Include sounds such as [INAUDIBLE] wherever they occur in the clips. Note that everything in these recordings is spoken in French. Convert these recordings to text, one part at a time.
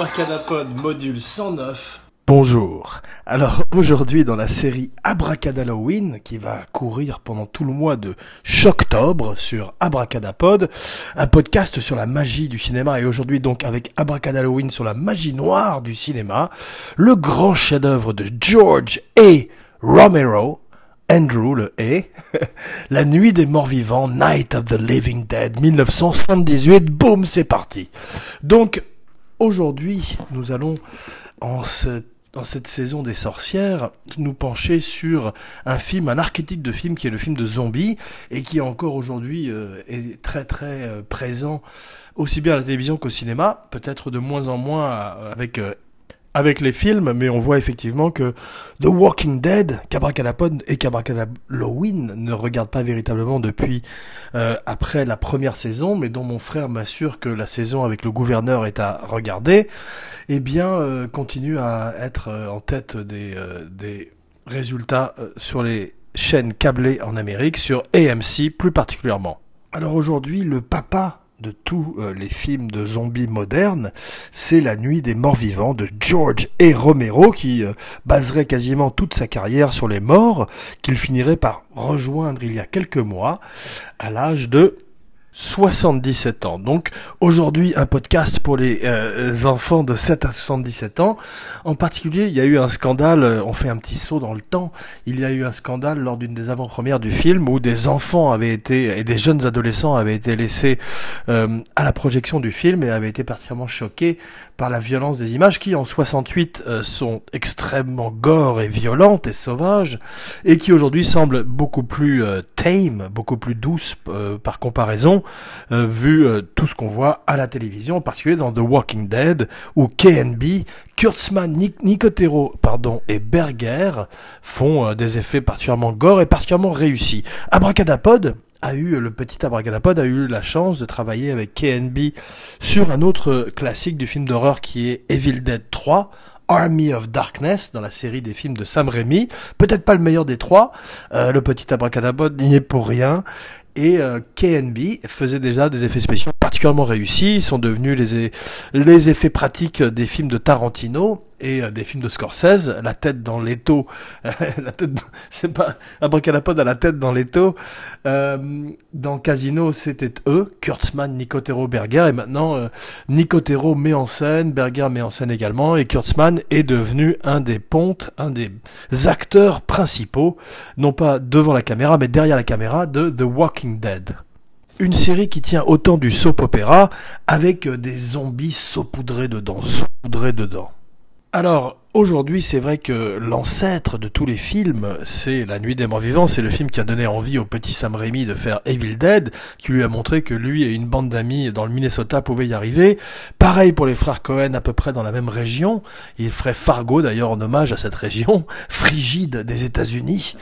Abracadapod module 109. Bonjour. Alors aujourd'hui dans la série Abracadalloween qui va courir pendant tout le mois de Choctobre sur Abracadapod, un podcast sur la magie du cinéma et aujourd'hui donc avec Abracadalloween sur la magie noire du cinéma, le grand chef-d'œuvre de George A. Romero, Andrew le A, [LAUGHS] La nuit des morts vivants, Night of the Living Dead, 1978, boum, c'est parti. Donc aujourd'hui, nous allons en dans cette saison des sorcières, nous pencher sur un film, un archétype de film qui est le film de zombies et qui encore aujourd'hui euh, est très très euh, présent aussi bien à la télévision qu'au cinéma, peut-être de moins en moins euh, avec les films, mais on voit effectivement que The Walking Dead, Cabracadapod et Cabracadalloween ne regardent pas véritablement depuis euh, après la première saison, mais dont mon frère m'assure que la saison avec le gouverneur est à regarder, eh bien euh, continue à être euh, en tête des, des résultats sur les chaînes câblées en Amérique, sur AMC plus particulièrement. Alors aujourd'hui, le papa de tous euh, les films de zombies modernes, c'est La Nuit des Morts Vivants de George A. Romero qui euh, baserait quasiment toute sa carrière sur les morts, qu'il finirait par rejoindre il y a quelques mois à l'âge de 77 ans. Donc aujourd'hui un podcast pour les euh, enfants de 7 à 77 ans. En particulier, il y a eu un scandale, euh, on fait un petit saut dans le temps, il y a eu un scandale lors d'une des avant-premières du film où des enfants avaient été et des jeunes adolescents avaient été laissés euh, à la projection du film et avaient été particulièrement choqués par la violence des images qui en 68 sont extrêmement gore et violentes et sauvages et qui aujourd'hui semblent beaucoup plus tame, beaucoup plus douces par comparaison euh, vu euh, tout ce qu'on voit à la télévision, en particulier dans The Walking Dead, où KNB, Kurtzman, Nicotero pardon, et Berger font euh, des effets particulièrement gore et particulièrement réussis. Abracadapod, a eu, le petit Abracadapod a eu la chance de travailler avec KNB sur un autre classique du film d'horreur qui est Evil Dead 3, Army of Darkness dans la série des films de Sam Raimi. Peut-être pas le meilleur des trois. le petit Abracadapod n'y est pour rien. Et euh, KNB faisait déjà des effets spéciaux particulièrement réussis. Ils sont devenus les, les effets pratiques des films de Tarantino et euh, des films de Scorsese, la tête dans l'étau, [LAUGHS] la tête, c'est pas Abracadapod à la tête dans l'étau. Euh, dans Casino, c'était eux, Kurtzman, Nicotero, Berger, et maintenant euh, Nicotero met en scène, Berger met en scène également, et Kurtzman est devenu un des pontes, un des acteurs principaux, non pas devant la caméra, mais derrière la caméra de The Walking Dead une série qui tient autant du soap opéra avec euh, des zombies saupoudrés dedans, saupoudrés dedans. Alors, aujourd'hui, c'est vrai que l'ancêtre de tous les films, c'est La Nuit des Morts Vivants, c'est le film qui a donné envie au petit Sam Raimi de faire Evil Dead, qui lui a montré que lui et une bande d'amis dans le Minnesota pouvaient y arriver. Pareil pour les frères Cohen, à peu près dans la même région. Il ferait Fargo, d'ailleurs, en hommage à cette région [LAUGHS] frigide des États-Unis.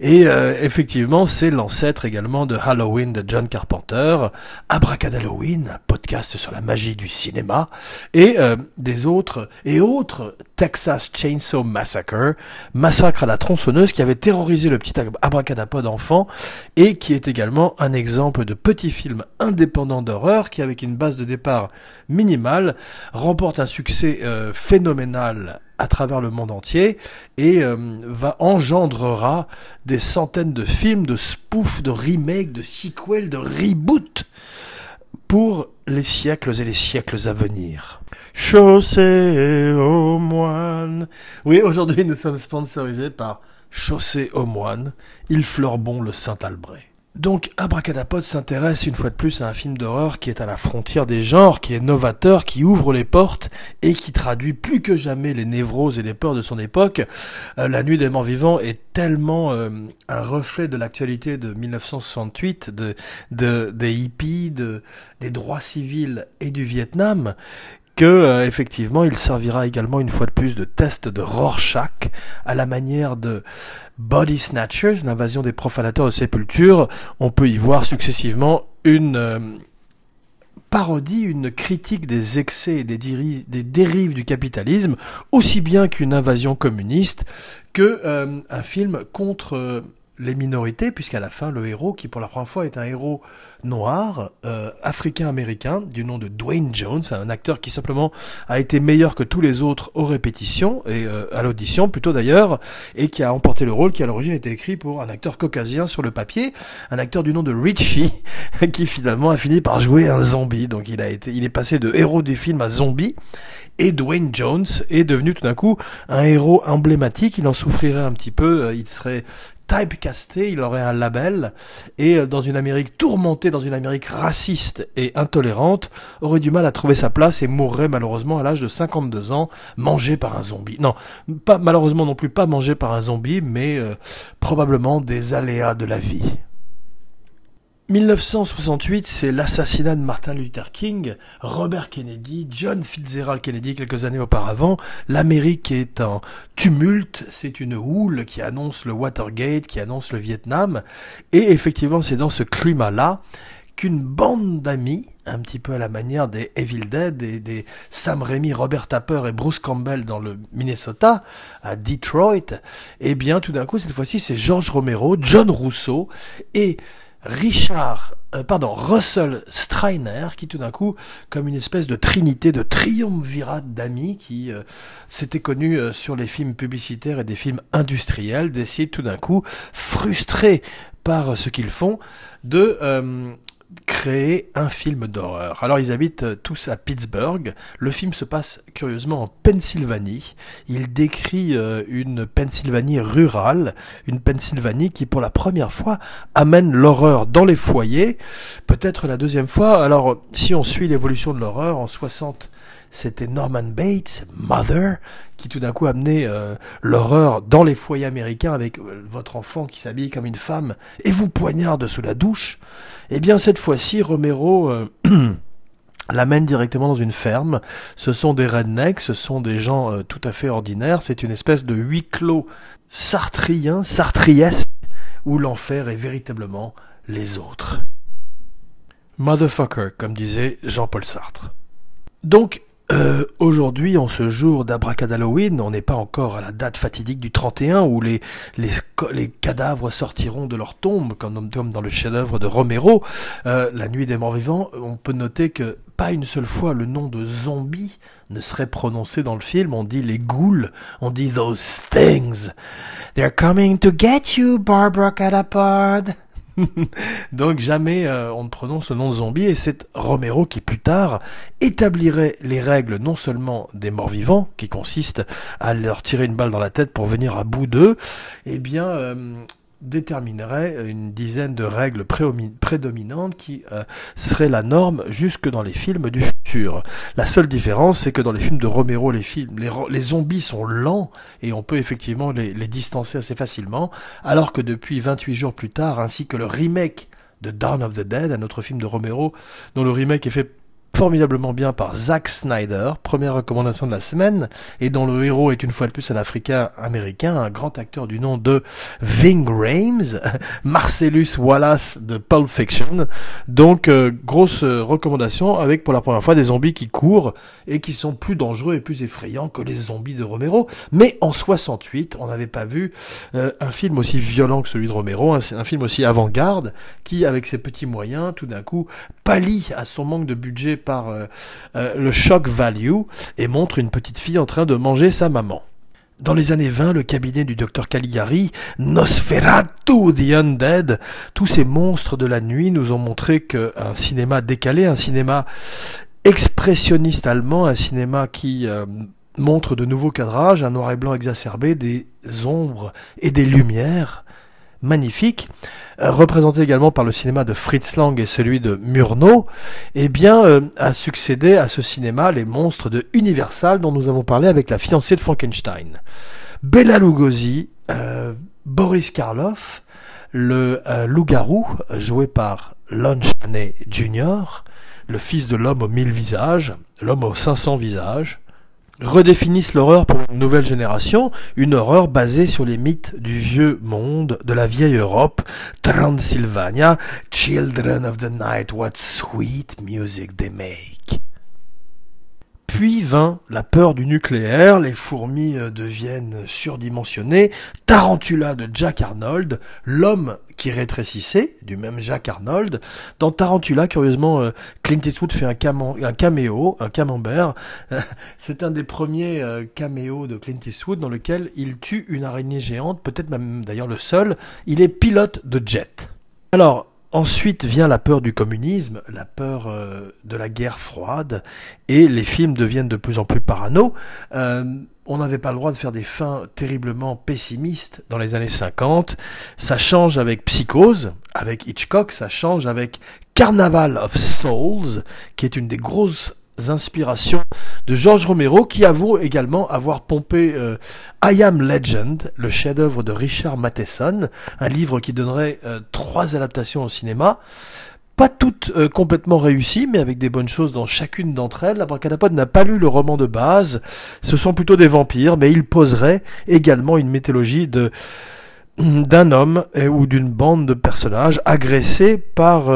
Et euh, effectivement, c'est l'ancêtre également de Halloween de John Carpenter, Abracadalloween, podcast sur la magie du cinéma, et euh, des autres et autres Texas Chainsaw Massacre, massacre à la tronçonneuse qui avait terrorisé le petit abracadapod enfant et qui est également un exemple de petit film indépendant d'horreur qui, avec une base de départ minimale, remporte un succès euh, phénoménal à travers le monde entier et euh, va engendrera des centaines de films, de spoofs, de remakes, de sequels, de reboots pour les siècles et les siècles à venir. Chaussée aux moines. Oui, aujourd'hui nous sommes sponsorisés par Chaussée aux moines. Il fleure bon le Saint-Albret. Donc Abracadapod s'intéresse une fois de plus à un film d'horreur qui est à la frontière des genres, qui est novateur, qui ouvre les portes et qui traduit plus que jamais les névroses et les peurs de son époque. Euh, la Nuit des Morts Vivants est tellement euh, un reflet de l'actualité de 1968, de, de, des hippies, de, des droits civils et du Vietnam, euh, effectivement il servira également une fois de plus de test de Rorschach à la manière de Body Snatchers, l'invasion des profanateurs de sépulture. On peut y voir successivement une euh, parodie, une critique des excès et des, des, dérives du capitalisme, aussi bien qu'une invasion communiste, que euh, un film contre les minorités, puisqu'à la fin, le héros, qui pour la première fois est un héros noir, euh, africain-américain, du nom de Dwayne Jones, un acteur qui simplement a été meilleur que tous les autres aux répétitions, et euh, à l'audition plutôt d'ailleurs, et qui a emporté le rôle qui à l'origine était écrit pour un acteur caucasien sur le papier, un acteur du nom de Richie, [LAUGHS] qui finalement a fini par jouer un zombie. Donc il a été, il est passé de héros du film à zombie, et Dwayne Jones est devenu tout d'un coup un héros emblématique. Il en souffrirait un petit peu, euh, il serait typecasté, il aurait un label, et euh, dans une Amérique tourmentée, dans une Amérique raciste et intolérante, aurait du mal à trouver sa place et mourrait malheureusement à l'âge de 52 ans, mangé par un zombie. Non, pas malheureusement non plus pas mangé par un zombie, mais euh, probablement des aléas de la vie. 1968, c'est l'assassinat de Martin Luther King, Robert Kennedy, John Fitzgerald Kennedy quelques années auparavant. L'Amérique est en tumulte, c'est une houle qui annonce le Watergate, qui annonce le Vietnam. Et effectivement, c'est dans ce climat-là qu'une bande d'amis, un petit peu à la manière des Evil Dead et des Sam Raimi, Robert Tapper et Bruce Campbell dans le Minnesota, à Detroit, eh bien tout d'un coup, cette fois-ci, c'est George Romero, John Rousseau et Richard, euh, pardon, Russell Streiner, qui tout d'un coup, comme une espèce de trinité, de triumvirate d'amis qui euh, s'était connu euh, sur les films publicitaires et des films industriels, décide tout d'un coup, frustré par ce qu'ils font, de créer un film d'horreur. Alors ils habitent euh, tous à Pittsburgh. Le film se passe curieusement en Pennsylvanie. Il décrit euh, une Pennsylvanie rurale, une Pennsylvanie qui pour la première fois amène l'horreur dans les foyers. Peut-être la deuxième fois. Alors si on suit l'évolution de l'horreur en 60 c'était Norman Bates, Mother, qui tout d'un coup amenait euh, l'horreur dans les foyers américains avec euh, votre enfant qui s'habille comme une femme et vous poignarde sous la douche. Eh bien cette fois-ci, Romero euh, [CLEARS THROAT] l'amène directement dans une ferme. Ce sont des rednecks, ce sont des gens tout à fait ordinaires. C'est une espèce de huis clos sartrien, sartriesque, où l'enfer est véritablement les autres. Motherfucker, comme disait Jean-Paul Sartre. Donc, euh, aujourd'hui, en ce jour d'Abracadalloween, on n'est pas encore à la date fatidique du 31 où les, les, les cadavres sortiront de leur tombe, comme, dans le chef-d'œuvre de Romero, euh, La Nuit des Morts Vivants. On peut noter que pas une seule fois le nom de zombie ne serait prononcé dans le film. On dit les ghouls, on dit those things. They're coming to get you, Barbara Catapod. [LAUGHS] Donc jamais euh, on ne prononce le nom de zombie et c'est Romero qui plus tard établirait les règles non seulement des morts vivants, qui consistent à leur tirer une balle dans la tête pour venir à bout d'eux, et eh bien euh, déterminerait une dizaine de règles prédominantes qui euh, seraient la norme jusque dans les films du La seule différence, c'est que dans les films de Romero, les films, les, zombies sont lents et on peut effectivement les, les, distancer assez facilement, alors que depuis 28 jours plus tard, ainsi que le remake de Dawn of the Dead, un autre film de Romero, dont le remake est fait formidablement bien par Zack Snyder, première recommandation de la semaine, et dont le héros est une fois de plus un Africain américain, un grand acteur du nom de Ving Rhames, [LAUGHS] Marcellus Wallace de Pulp Fiction. Donc euh, grosse euh, recommandation avec pour la première fois des zombies qui courent et qui sont plus dangereux et plus effrayants que les zombies de Romero. Mais en 68, on n'avait pas vu euh, un film aussi violent que celui de Romero, un, film aussi avant-garde qui, avec ses petits moyens, tout d'un coup, pallie à son manque de budget par euh, euh, le shock value et montre une petite fille en train de manger sa maman. Dans les années 20, le cabinet du docteur Caligari, Nosferatu the Undead, tous ces monstres de la nuit nous ont montré qu'un cinéma décalé, un cinéma expressionniste allemand, un cinéma qui euh, montre de nouveaux cadrages, un noir et blanc exacerbé, des ombres et des lumières, magnifique, euh, représenté également par le cinéma de Fritz Lang et celui de Murnau, eh bien, euh, a succédé à ce cinéma les monstres de Universal dont nous avons parlé avec la fiancée de Frankenstein. Bella Lugosi, euh, Boris Karloff, le loup-garou joué par Lon Chaney Jr., le fils de l'homme aux mille visages, l'homme aux 500 visages, redéfinissent l'horreur pour une nouvelle génération, une horreur basée sur les mythes du vieux monde, de la vieille Europe, Transylvania, Children of the Night, what sweet music they make. Puis vint la peur du nucléaire, les fourmis euh, deviennent surdimensionnées, Tarantula de Jack Arnold, l'homme qui rétrécissait, du même Jack Arnold. Dans Tarantula, curieusement, euh, Clint Eastwood fait un, un caméo, un camembert. [LAUGHS] C'est un des premiers euh, caméos de Clint Eastwood dans lequel il tue une araignée géante, peut-être même d'ailleurs le seul. Il est pilote de jet. Alors, Ensuite vient la peur du communisme, la peur euh, de la guerre froide, et les films deviennent de plus en plus parano. Euh, on n'avait pas le droit de faire des fins terriblement pessimistes dans les années 50. Ça change avec Psychose, avec Hitchcock, ça change avec Carnaval of Souls, qui est une des grosses inspirations de George Romero, qui avoue également avoir pompé euh, I Am Legend, le chef-d'œuvre de Richard Matheson, un livre qui donnerait euh, trois adaptations au cinéma. Pas toutes euh, complètement réussies, mais avec des bonnes choses dans chacune d'entre elles. La Bracadapod n'a pas lu le roman de base. Ce sont plutôt des vampires, mais il poserait également une mythologie d'un homme ou d'une bande de personnages agressés par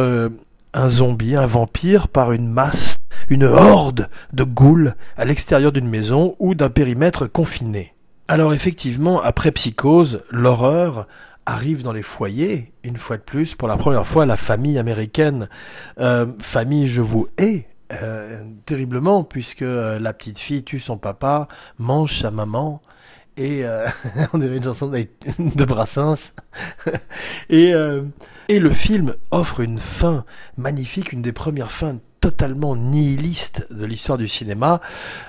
un zombie, un vampire, par une masse une horde de ghouls à l'extérieur d'une maison ou d'un périmètre confiné. Alors effectivement, après Psychose, l'horreur arrive dans les foyers, une fois de plus, pour la première fois, la famille américaine, euh, famille je vous hais, euh, terriblement, puisque euh, la petite fille tue son papa, mange sa maman, et [LAUGHS] on dirait une chanson de Brassens. [LAUGHS] et, et le film offre une fin magnifique, une des premières fins totalement nihiliste de l'histoire du cinéma,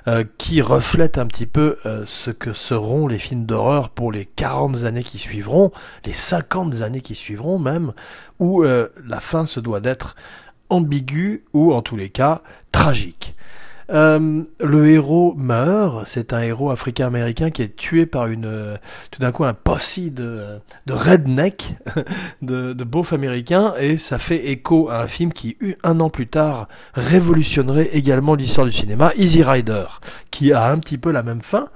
euh, qui reflète un petit peu euh, ce que seront les films d'horreur pour les 40 années qui suivront, les 50 années qui suivront même, où euh, la fin se doit d'être ambiguë ou en tous les cas tragique. Euh, le héros meurt, c'est un héros africain-américain qui est tué par une, euh, tout d'un coup un posse de, de redneck, [LAUGHS] de, de beauf américain, et ça fait écho à un film qui, un an plus tard, révolutionnerait également l'histoire du cinéma, Easy Rider, qui a un petit peu la même fin,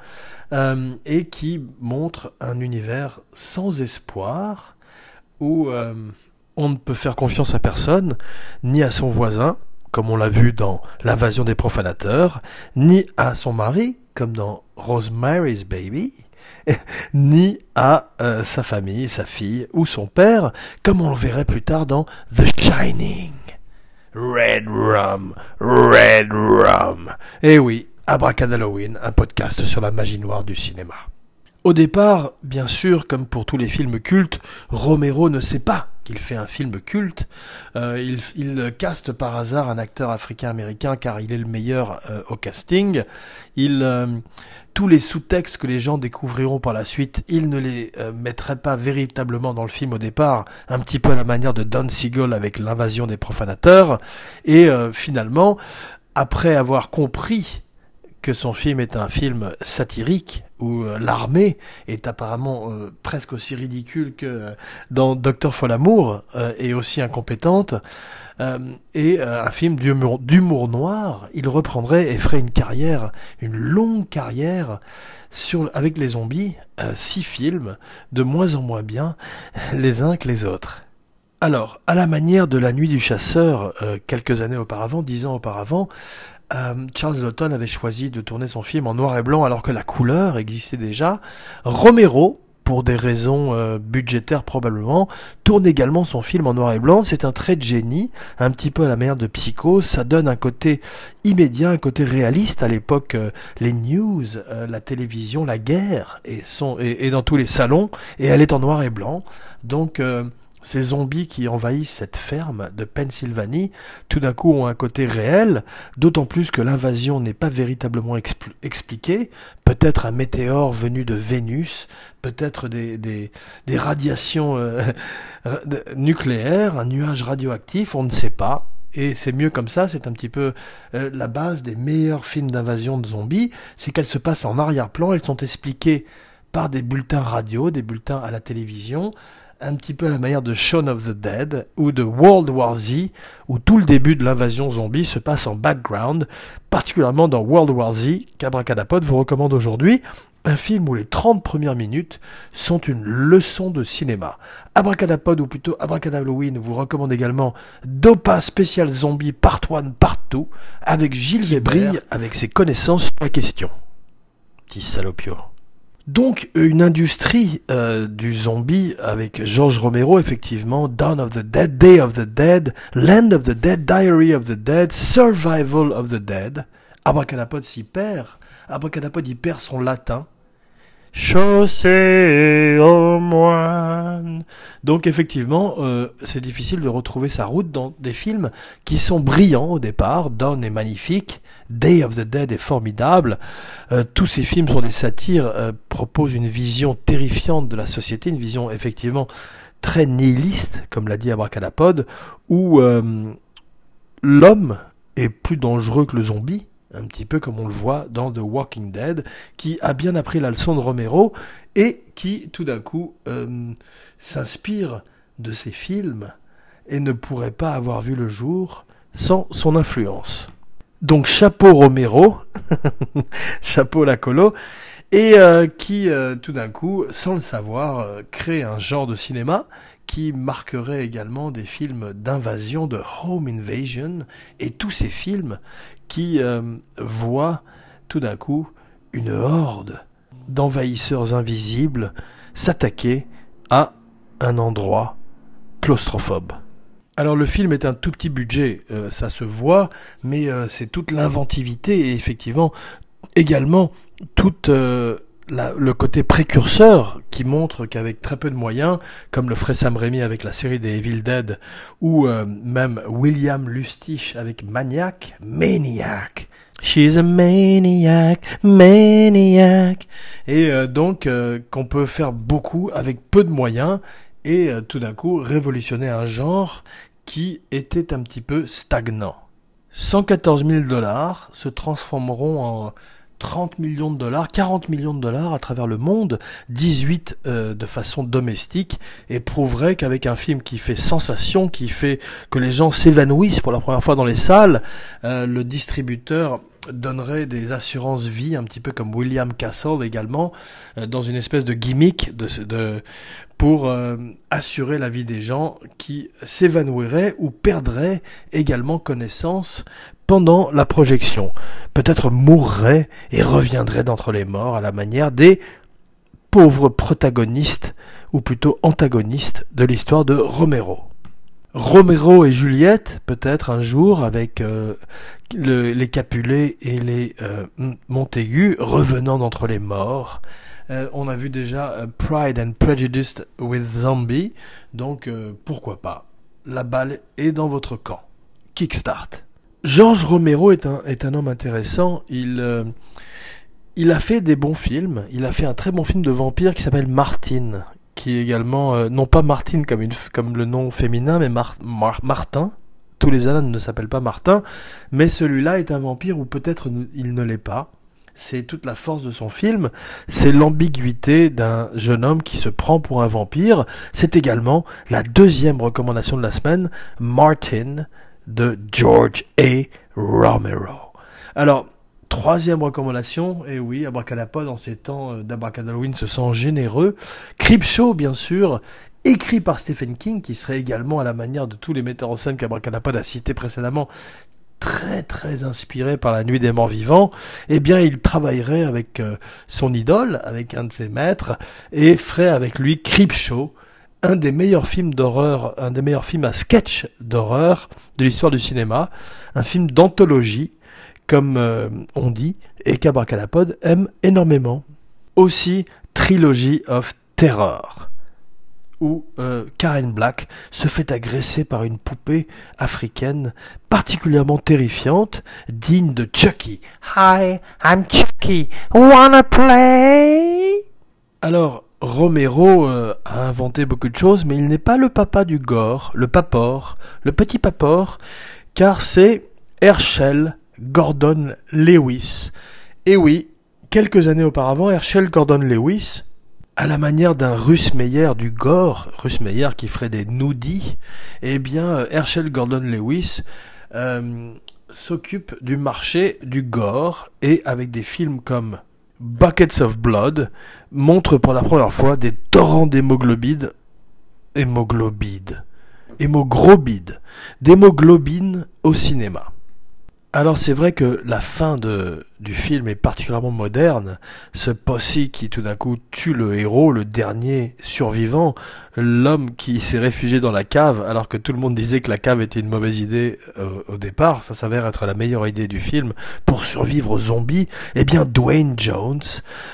euh, et qui montre un univers sans espoir, où on ne peut faire confiance à personne, ni à son voisin, comme on l'a vu dans L'invasion des profanateurs, ni à son mari, comme dans Rosemary's Baby, [LAUGHS] ni à euh, sa famille, sa fille ou son père, comme on le verrait plus tard dans The Shining. Red Rum, Red Rum. Eh oui, Halloween, un podcast sur la magie noire du cinéma. Au départ, bien sûr, comme pour tous les films cultes, Romero ne sait pas qu'il fait un film culte. Euh, il, caste par hasard un acteur africain-américain car il est le meilleur euh, au casting. Il, euh, tous les sous-textes que les gens découvriront par la suite, il ne les mettrait pas véritablement dans le film au départ, un petit peu à la manière de Don Siegel avec l'invasion des profanateurs. Et finalement, après avoir compris que son film est un film satirique, où euh, l'armée est apparemment euh, presque aussi ridicule que euh, dans Docteur Folamour et aussi incompétente, et un film d'humour noir, il reprendrait et ferait une carrière, une longue carrière avec les zombies, six films, de moins en moins bien [LAUGHS] les uns que les autres. Alors, à la manière de La Nuit du Chasseur, quelques années auparavant, dix ans auparavant, euh, Charles Lawton avait choisi de tourner son film en noir et blanc alors que la couleur existait déjà. Romero, pour des raisons euh, budgétaires probablement, tourne également son film en noir et blanc. C'est un trait de génie, un petit peu à la manière de Psycho. Ça donne un côté immédiat, un côté réaliste. À l'époque, euh, les news, la télévision, la guerre est, sont, est, dans tous les salons et elle est en noir et blanc. Donc ces zombies qui envahissent cette ferme de Pennsylvanie, tout d'un coup ont un côté réel, d'autant plus que l'invasion n'est pas véritablement expliquée. Peut-être un météore venu de Vénus, peut-être des, des, radiations euh, nucléaires, un nuage radioactif, on ne sait pas. Et c'est mieux comme ça, c'est un petit peu euh, la base des meilleurs films d'invasion de zombies, c'est qu'elles se passent en arrière-plan, elles sont expliquées par des bulletins radio, des bulletins à la télévision, un petit peu à la manière de Shaun of the Dead ou de World War Z, où tout le début de l'invasion zombie se passe en background, particulièrement dans World War Z, qu'Abracadapod vous recommande aujourd'hui, un film où les 30 premières minutes sont une leçon de cinéma. Abracadapod, ou plutôt Abracadabloin, vous recommande également Dopa Spécial Zombie Part 1, Part 2, avec Gilles Weber, avec ses connaissances sur la question. Petit salopio. Donc une industrie euh, du zombie avec George Romero effectivement, Dawn of the Dead, Day of the Dead, Land of the Dead, Diary of the Dead, Survival of the Dead. Abracadapod s'y perd. Abracadapod y perd son latin. Chaussée au moine. Donc effectivement, euh, c'est difficile de retrouver sa route dans des films qui sont brillants au départ. Dawn est magnifique, Day of the Dead est formidable. Euh, tous ces films sont des satires, euh, proposent une vision terrifiante de la société, une vision effectivement très nihiliste, comme l'a dit Abracadapod, où euh, l'homme est plus dangereux que le zombie, un petit peu comme on le voit dans The Walking Dead, qui a bien appris la leçon de Romero et qui tout d'un coup s'inspire de ces films et ne pourrait pas avoir vu le jour sans son influence. Donc chapeau Romero, [LAUGHS] chapeau Lacolo, et euh, qui euh, tout d'un coup, sans le savoir, euh, crée un genre de cinéma qui marquerait également des films d'invasion, de home invasion, et tous ces films qui voient tout d'un coup une horde d'envahisseurs invisibles s'attaquer à un endroit claustrophobe. Alors le film est un tout petit budget, euh, ça se voit, mais euh, c'est toute l'inventivité et effectivement également tout euh, le côté précurseur qui montre qu'avec très peu de moyens, comme le ferait Sam Raimi avec la série des Evil Dead, ou même William Lustich avec Maniac, Maniac, She's a maniac, maniac. Et donc qu'on peut faire beaucoup avec peu de moyens et tout d'un coup révolutionner un genre qui était un petit peu stagnant. 114 000 dollars se transformeront en 30 millions de dollars, 40 millions de dollars à travers le monde, 18 euh, de façon domestique, et prouverait qu'avec un film qui fait sensation, qui fait que les gens s'évanouissent pour la première fois dans les salles, euh, le distributeur donnerait des assurances vie, un petit peu comme William Castle également, euh, dans une espèce de gimmick de, pour euh, assurer la vie des gens qui s'évanouiraient ou perdraient également connaissance pendant la projection. Peut-être mourraient et reviendraient d'entre les morts à la manière des pauvres protagonistes, ou plutôt antagonistes, de l'histoire de Romero. Romero et Juliette, peut-être un jour, avec euh, les Capulet et les euh, Montaigu, revenant d'entre les morts, euh, on a vu déjà Pride and Prejudice with Zombie, donc pourquoi pas? La balle est dans votre camp. Kickstart. Georges Romero est un, est un homme intéressant. Il, il a fait des bons films. Il a fait un très bon film de vampire qui s'appelle Martine, qui également, non pas Martine comme, une, comme le nom féminin, mais Martin. Tous les Alains ne s'appellent pas Martin, mais celui-là est un vampire ou peut-être il ne l'est pas c'est toute la force de son film, c'est l'ambiguïté d'un jeune homme qui se prend pour un vampire. C'est également la deuxième recommandation de la semaine, Martin de George A. Romero. Alors, troisième recommandation, et oui, Abracadapod en ces temps euh, d'Abracadalloween se sent généreux. Creepshow, bien sûr, écrit par Stephen King, qui serait également à la manière de tous les metteurs en scène qu'Abracadapod a cités précédemment, très très inspiré par la nuit des morts vivants, eh bien il travaillerait avec euh, son idole, avec un de ses maîtres, et ferait avec lui Creepshow, un des meilleurs films d'horreur, un des meilleurs films à sketch d'horreur de l'histoire du cinéma, un film d'anthologie, comme euh, on dit, et qu'Abracadapod aime énormément. Aussi, Trilogy of Terror où euh, Karen Black se fait agresser par une poupée africaine particulièrement terrifiante, digne de Chucky. Hi, I'm Chucky. Wanna play? Alors, Romero euh, a inventé beaucoup de choses, mais il n'est pas le papa du gore, le papor, le petit papor, car c'est Herschel Gordon Lewis. Et oui, quelques années auparavant, Herschel Gordon Lewis à la manière d'un Russ Meyer du gore, Russ Meyer qui ferait des noudis, eh bien Herschel Gordon Lewis euh, s'occupe du marché du gore et avec des films comme Buckets of Blood montre pour la première fois des torrents d'hémoglobine hémoglobide hémoglobide d'hémoglobine au cinéma. Alors c'est vrai que la fin de, du film est particulièrement moderne. Ce posse qui tout d'un coup tue le héros, le dernier survivant, l'homme qui s'est réfugié dans la cave alors que tout le monde disait que la cave était une mauvaise idée euh, au départ, ça s'avère être la meilleure idée du film pour survivre aux zombies. Eh bien Dwayne Jones,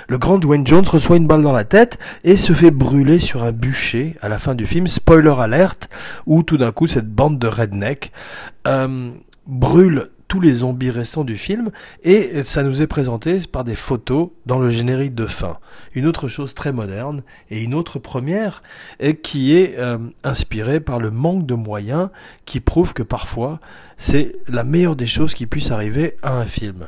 le grand Dwayne Jones reçoit une balle dans la tête et se fait brûler sur un bûcher à la fin du film. Spoiler alerte, où tout d'un coup cette bande de redneck euh, brûle tous les zombies récents du film et ça nous est présenté par des photos dans le générique de fin. Une autre chose très moderne et une autre première et qui est euh, inspirée par le manque de moyens qui prouve que parfois c'est la meilleure des choses qui puisse arriver à un film.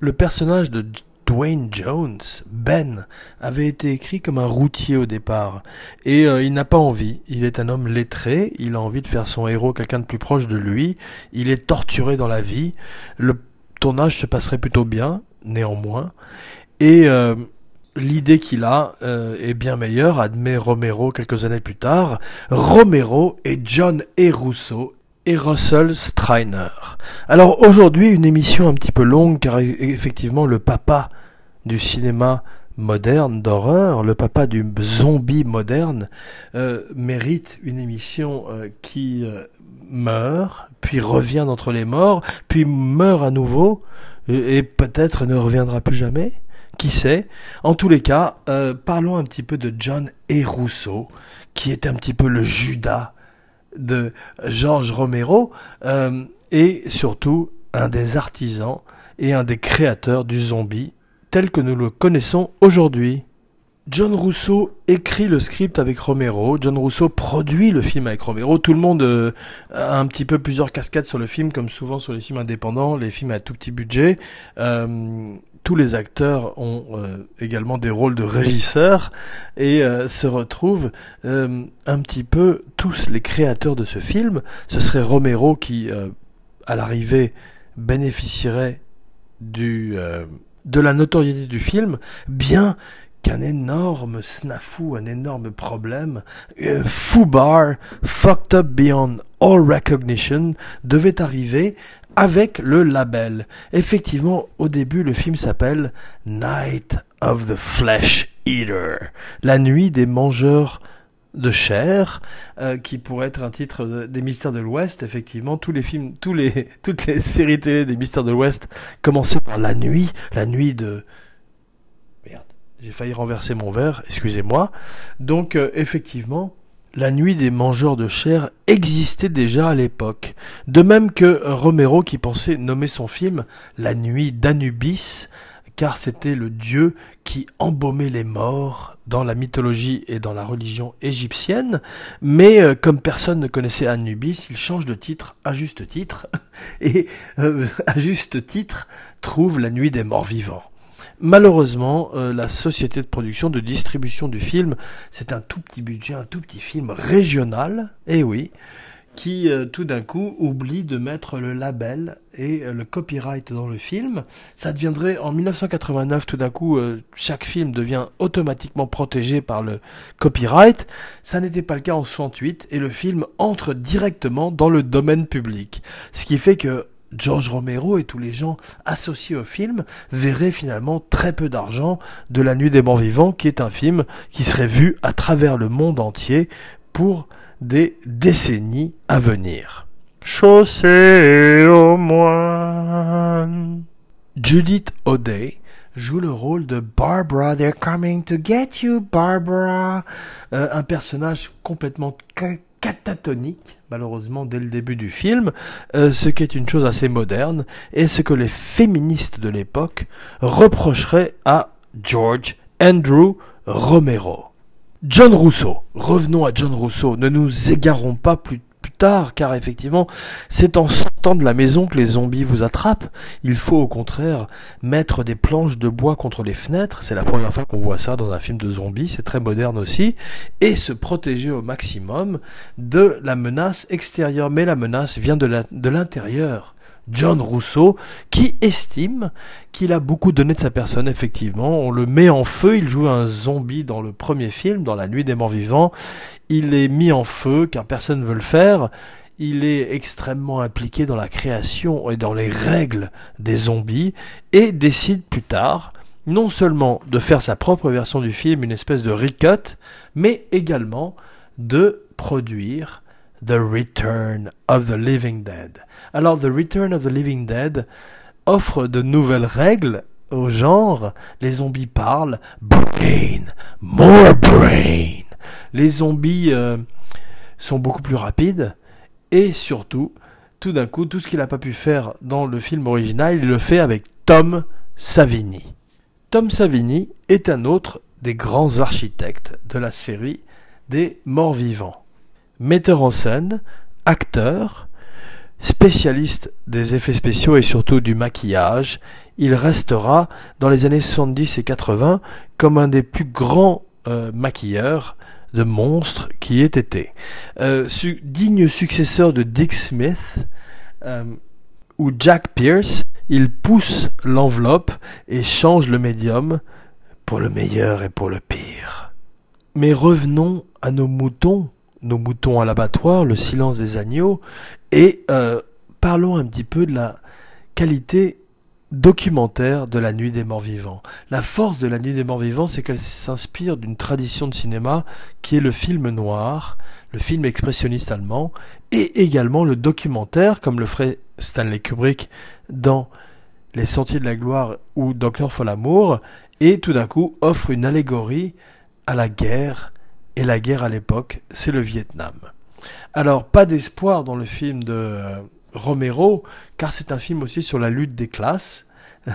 Le personnage de Dwayne Jones, Ben, avait été écrit comme un routier au départ. Et euh, il n'a pas envie. Il est un homme lettré, il a envie de faire son héros quelqu'un de plus proche de lui. Il est torturé dans la vie. Le tournage se passerait plutôt bien, néanmoins. Et euh, l'idée qu'il a euh, est bien meilleure, admet Romero quelques années plus tard. Romero et John E. Russo et Russell Streiner. Alors aujourd'hui, une émission un petit peu longue car e-, effectivement le papa du cinéma moderne d'horreur, le papa du zombie moderne, euh, mérite une émission euh, qui euh, meurt, puis revient d'entre les morts, puis meurt à nouveau, et, peut-être ne reviendra plus jamais. Qui sait? En tous les cas, parlons un petit peu de John et Rousseau, qui est un petit peu le Judas de Georges Romero euh, et surtout un des artisans et un des créateurs du zombie tel que nous le connaissons aujourd'hui. John Rousseau écrit le script avec Romero, John Rousseau produit le film avec Romero, tout le monde euh, a un petit peu plusieurs cascades sur le film, comme souvent sur les films indépendants, les films à tout petit budget. Euh, tous les acteurs ont euh, également des rôles de régisseurs et euh, se retrouvent euh, un petit peu tous les créateurs de ce film. Ce serait Romero qui, à l'arrivée, bénéficierait de la notoriété du film, bien qu'un énorme snafou, un énorme problème, un fou bar, fucked up beyond all recognition, devait arriver avec le label. Effectivement, au début, le film s'appelle Night of the Flesh Eater, la nuit des mangeurs de chair, euh, qui pourrait être un titre des Mystères de l'Ouest. Effectivement, tous les films, [LAUGHS] toutes les séries télé des Mystères de l'Ouest commençaient par la nuit, la nuit de... Merde, j'ai failli renverser mon verre, excusez-moi. Donc, euh, effectivement, la nuit des mangeurs de chair existait déjà à l'époque. De même que Romero qui pensait nommer son film La nuit d'Anubis, car c'était le dieu qui embaumait les morts dans la mythologie et dans la religion égyptienne, mais euh, comme personne ne connaissait Anubis, il change de titre à juste titre, [LAUGHS] et euh, à juste titre trouve la nuit des morts vivants. Malheureusement, euh, la société de production, de distribution du film, c'est un tout petit budget, un tout petit film régional, et eh oui, qui euh, tout d'un coup oublie de mettre le label et euh, le copyright dans le film. Ça deviendrait en 1989 tout d'un coup chaque film devient automatiquement protégé par le copyright. Ça n'était pas le cas en 68 et le film entre directement dans le domaine public. Ce qui fait que George Romero et tous les gens associés au film verraient finalement très peu d'argent de La Nuit des Morts Vivants, qui est un film qui serait vu à travers le monde entier pour des décennies à venir. Chaussée au moine. Judith O'Day joue le rôle de Barbara. They're coming to get you, Barbara. Euh, un personnage complètement catatonique, malheureusement, dès le début du film, euh, ce qui est une chose assez moderne, et ce que les féministes de l'époque reprocheraient à George Andrew Romero. John Rousseau. Revenons à John Rousseau. Ne nous égarons pas plus, plus tard, car effectivement, c'est en de la maison que les zombies vous attrapent. Il faut au contraire mettre des planches de bois contre les fenêtres. C'est la première fois qu'on voit ça dans un film de zombies. C'est très moderne aussi. Et se protéger au maximum de la menace extérieure. Mais la menace vient de l'intérieur. John Rousseau, qui estime qu'il a beaucoup donné de sa personne, effectivement. On le met en feu, il joue un zombie dans le premier film, dans La Nuit des Morts Vivants. Il est mis en feu car personne ne veut le faire. Il est extrêmement impliqué dans la création et dans les règles des zombies et décide plus tard non seulement de faire sa propre version du film, une espèce de recut, mais également de produire The Return of the Living Dead. Alors, The Return of the Living Dead offre de nouvelles règles au genre. Les zombies parlent. Brain, more brain. Les zombies euh, sont beaucoup plus rapides. Et surtout, tout d'un coup, tout ce qu'il n'a pas pu faire dans le film original, il le fait avec Tom Savini. Tom Savini est un autre des grands architectes de la série des morts vivants metteur en scène, acteur, spécialiste des effets spéciaux et surtout du maquillage, il restera dans les années 70 et 80 comme un des plus grands euh, maquilleurs de monstres qui ait été. Euh, digne successeur de Dick Smith euh, ou Jack Pierce, il pousse l'enveloppe et change le médium pour le meilleur et pour le pire. Mais revenons à nos moutons nos moutons à l'abattoir, le silence des agneaux, et euh, parlons un petit peu de la qualité documentaire de la nuit des morts vivants. La force de la nuit des morts vivants, c'est qu'elle s'inspire d'une tradition de cinéma qui est le film noir, le film expressionniste allemand, et également le documentaire, comme le ferait Stanley Kubrick dans Les Sentiers de la Gloire ou Docteur Folamour, et tout d'un coup offre une allégorie à la guerre, et la guerre à l'époque, c'est le Vietnam. Alors, pas d'espoir dans le film de euh, Romero, car c'est un film aussi sur la lutte des classes. [LAUGHS]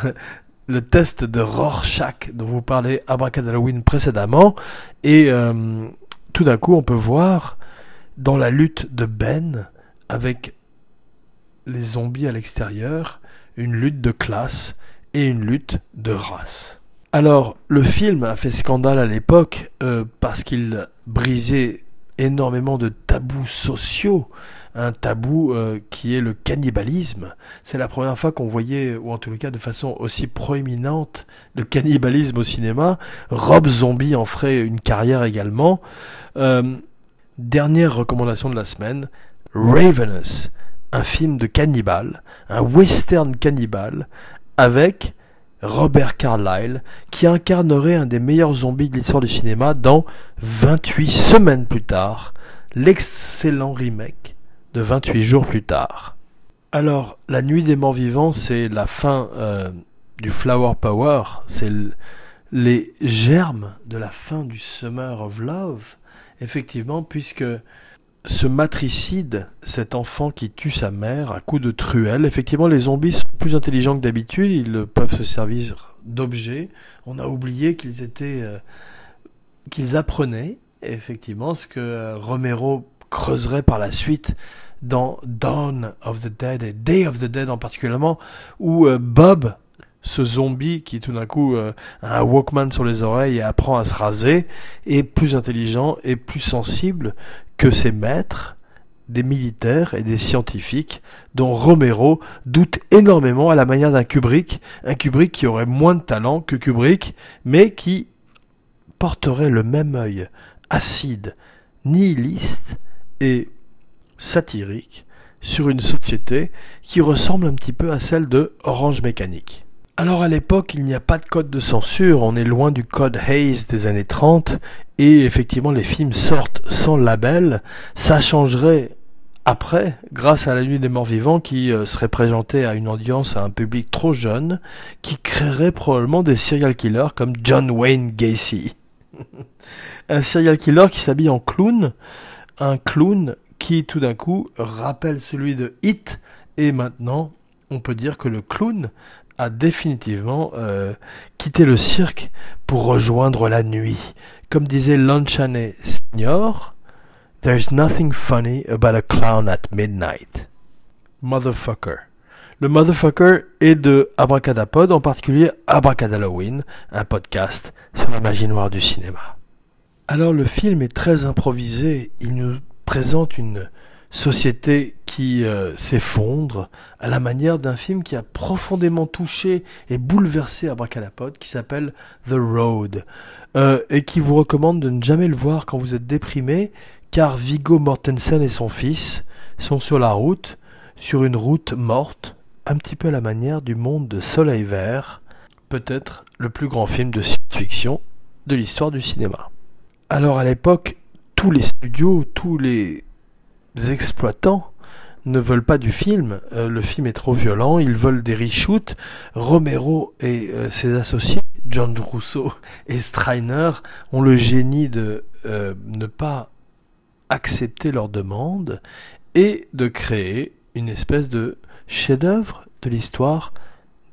le test de Rorschach dont vous parlez Abracadalloween précédemment. Et euh, tout d'un coup, on peut voir dans la lutte de Ben avec les zombies à l'extérieur, une lutte de classe et une lutte de race. Alors, le film a fait scandale à l'époque euh, parce qu'il brisait énormément de tabous sociaux. Un tabou euh, qui est le cannibalisme. C'est la première fois qu'on voyait, ou en tout cas de façon aussi proéminente, le cannibalisme au cinéma. Rob Zombie en ferait une carrière également. Euh, dernière recommandation de la semaine, Ravenous, un film de cannibale, un western cannibale, avec Robert Carlyle, qui incarnerait un des meilleurs zombies de l'histoire du cinéma dans 28 semaines plus tard, l'excellent remake de 28 jours plus tard. Alors, La Nuit des Morts Vivants, c'est la fin euh, du Flower Power, c'est les germes de la fin du Summer of Love, effectivement, puisque ce matricide, cet enfant qui tue sa mère à coups de truelle, effectivement les zombies sont plus intelligents que d'habitude, ils peuvent se servir d'objets. On a oublié qu'ils étaient euh, qu'ils apprenaient effectivement ce que euh, Romero creuserait par la suite dans Dawn of the Dead et Day of the Dead en particulièrement où euh, Bob ce zombie qui tout d'un coup a un Walkman sur les oreilles et apprend à se raser est plus intelligent et plus sensible que ses maîtres, des militaires et des scientifiques, dont Romero doute énormément à la manière d'un Kubrick, un Kubrick qui aurait moins de talent que Kubrick, mais qui porterait le même œil acide, nihiliste et satirique sur une société qui ressemble un petit peu à celle de Orange Mécanique. Alors à l'époque, il n'y a pas de code de censure, on est loin du code Hayes des années 30, et effectivement les films sortent sans label, ça changerait après, grâce à la nuit des morts vivants qui euh, serait présentée à une audience, à un public trop jeune, qui créerait probablement des serial killers comme John Wayne Gacy. [LAUGHS] un serial killer qui s'habille en clown, un clown qui tout d'un coup rappelle celui de Hit, et maintenant on peut dire que le clown a définitivement euh, quitté le cirque pour rejoindre la nuit. Comme disait Lon Chaney Senior, There's nothing funny about a clown at midnight. Motherfucker. Le Motherfucker est de Abracadapod, en particulier Abracadalloween, un podcast sur la magie noire du cinéma. Alors le film est très improvisé, il nous présente une société qui euh, s'effondre à la manière d'un film qui a profondément touché et bouleversé Abracadapod qui s'appelle The Road euh, et qui vous recommande de ne jamais le voir quand vous êtes déprimé car Vigo Mortensen et son fils sont sur la route, sur une route morte, un petit peu à la manière du monde de Soleil Vert, peut-être le plus grand film de science-fiction de l'histoire du cinéma. Alors à l'époque, tous les studios, tous les exploitants ne veulent pas du film. Euh, le film est trop violent. Ils veulent des reshoots. Romero et euh, ses associés, John Russo et Streiner, ont le génie de euh, ne pas accepter leur demande et de créer une espèce de chef-d'œuvre de l'histoire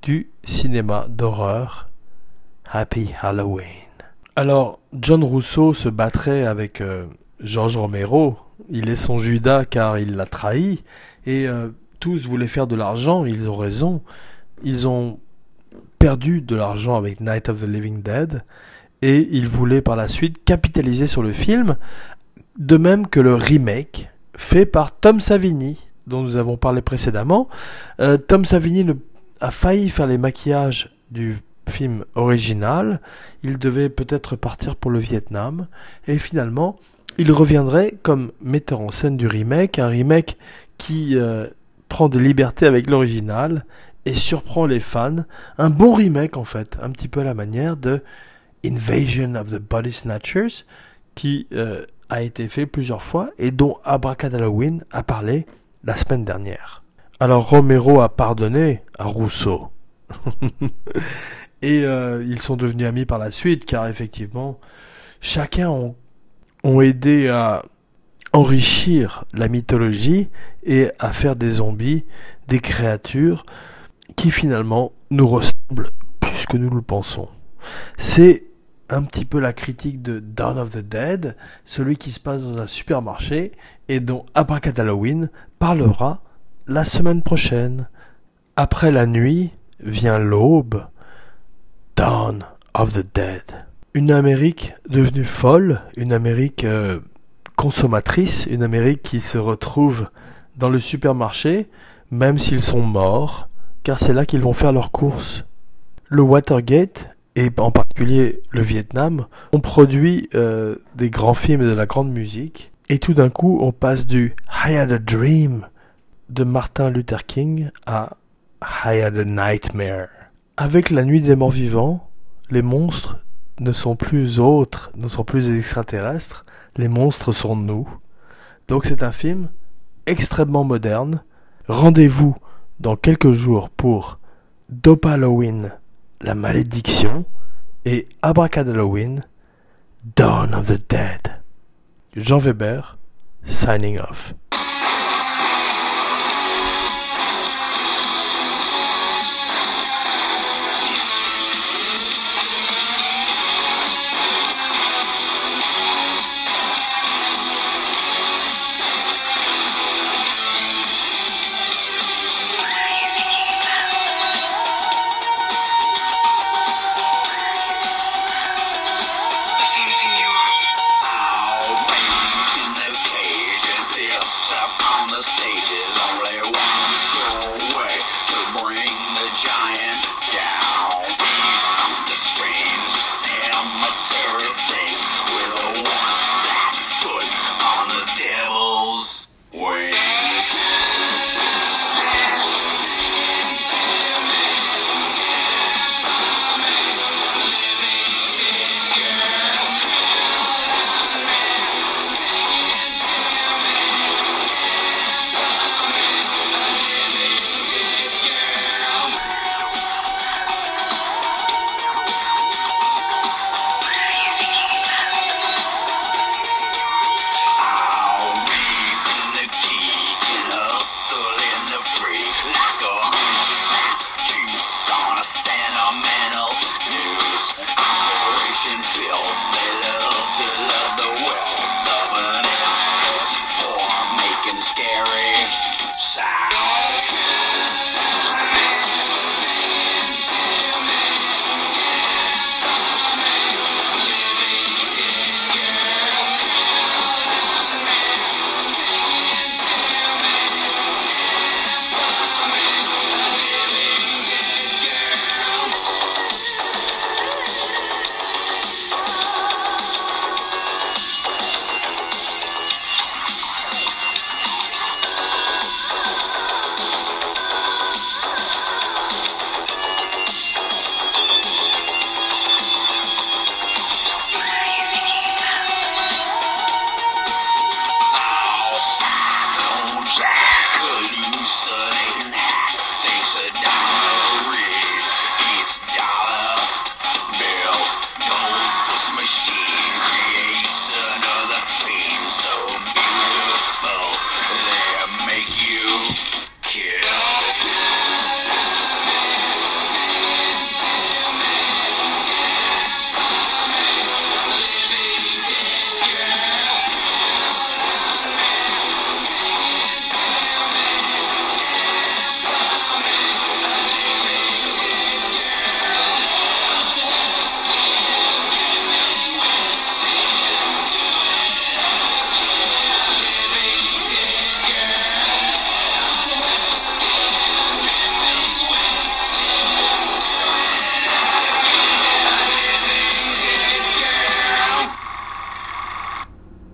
du cinéma d'horreur Happy Halloween. Alors, John Russo se battrait avec George Romero, il est son Judas car il l'a trahi, et euh, tous voulaient faire de l'argent, ils ont raison. Ils ont perdu de l'argent avec Night of the Living Dead, et ils voulaient par la suite capitaliser sur le film, de même que le remake fait par Tom Savini, dont nous avons parlé précédemment. Euh, Tom Savini a failli faire les maquillages du film original, il devait peut-être partir pour le Vietnam, et finalement, il reviendrait comme metteur en scène du remake, un remake qui euh, prend des libertés avec l'original et surprend les fans. Un bon remake en fait, un petit peu à la manière de Invasion of the Body Snatchers, qui euh, a été fait plusieurs fois et dont Abracadalloween a parlé la semaine dernière. Alors Romero a pardonné à Rousseau. [LAUGHS] et euh, ils sont devenus amis par la suite car effectivement chacun ont ont aidé à enrichir la mythologie et à faire des zombies des créatures qui finalement nous ressemblent plus que nous le pensons. C'est un petit peu la critique de Dawn of the Dead, celui qui se passe dans un supermarché et dont Abracad Halloween parlera la semaine prochaine. Après la nuit vient l'aube, Dawn of the Dead une Amérique devenue folle, une Amérique euh, consommatrice, une Amérique qui se retrouve dans le supermarché, même s'ils sont morts, car c'est là qu'ils vont faire leurs courses. Le Watergate, et en particulier le Vietnam, ont produit euh, des grands films et de la grande musique, et tout d'un coup on passe du I Had a Dream de Martin Luther King à I Had a Nightmare. Avec la nuit des morts vivants, les monstres ne sont plus autres, ne sont plus extraterrestres, les monstres sont nous. Donc c'est un film extrêmement moderne. Rendez-vous dans quelques jours pour Dope Halloween, la malédiction, et Abracadalloween, Dawn of the Dead. Jean Weber, signing off.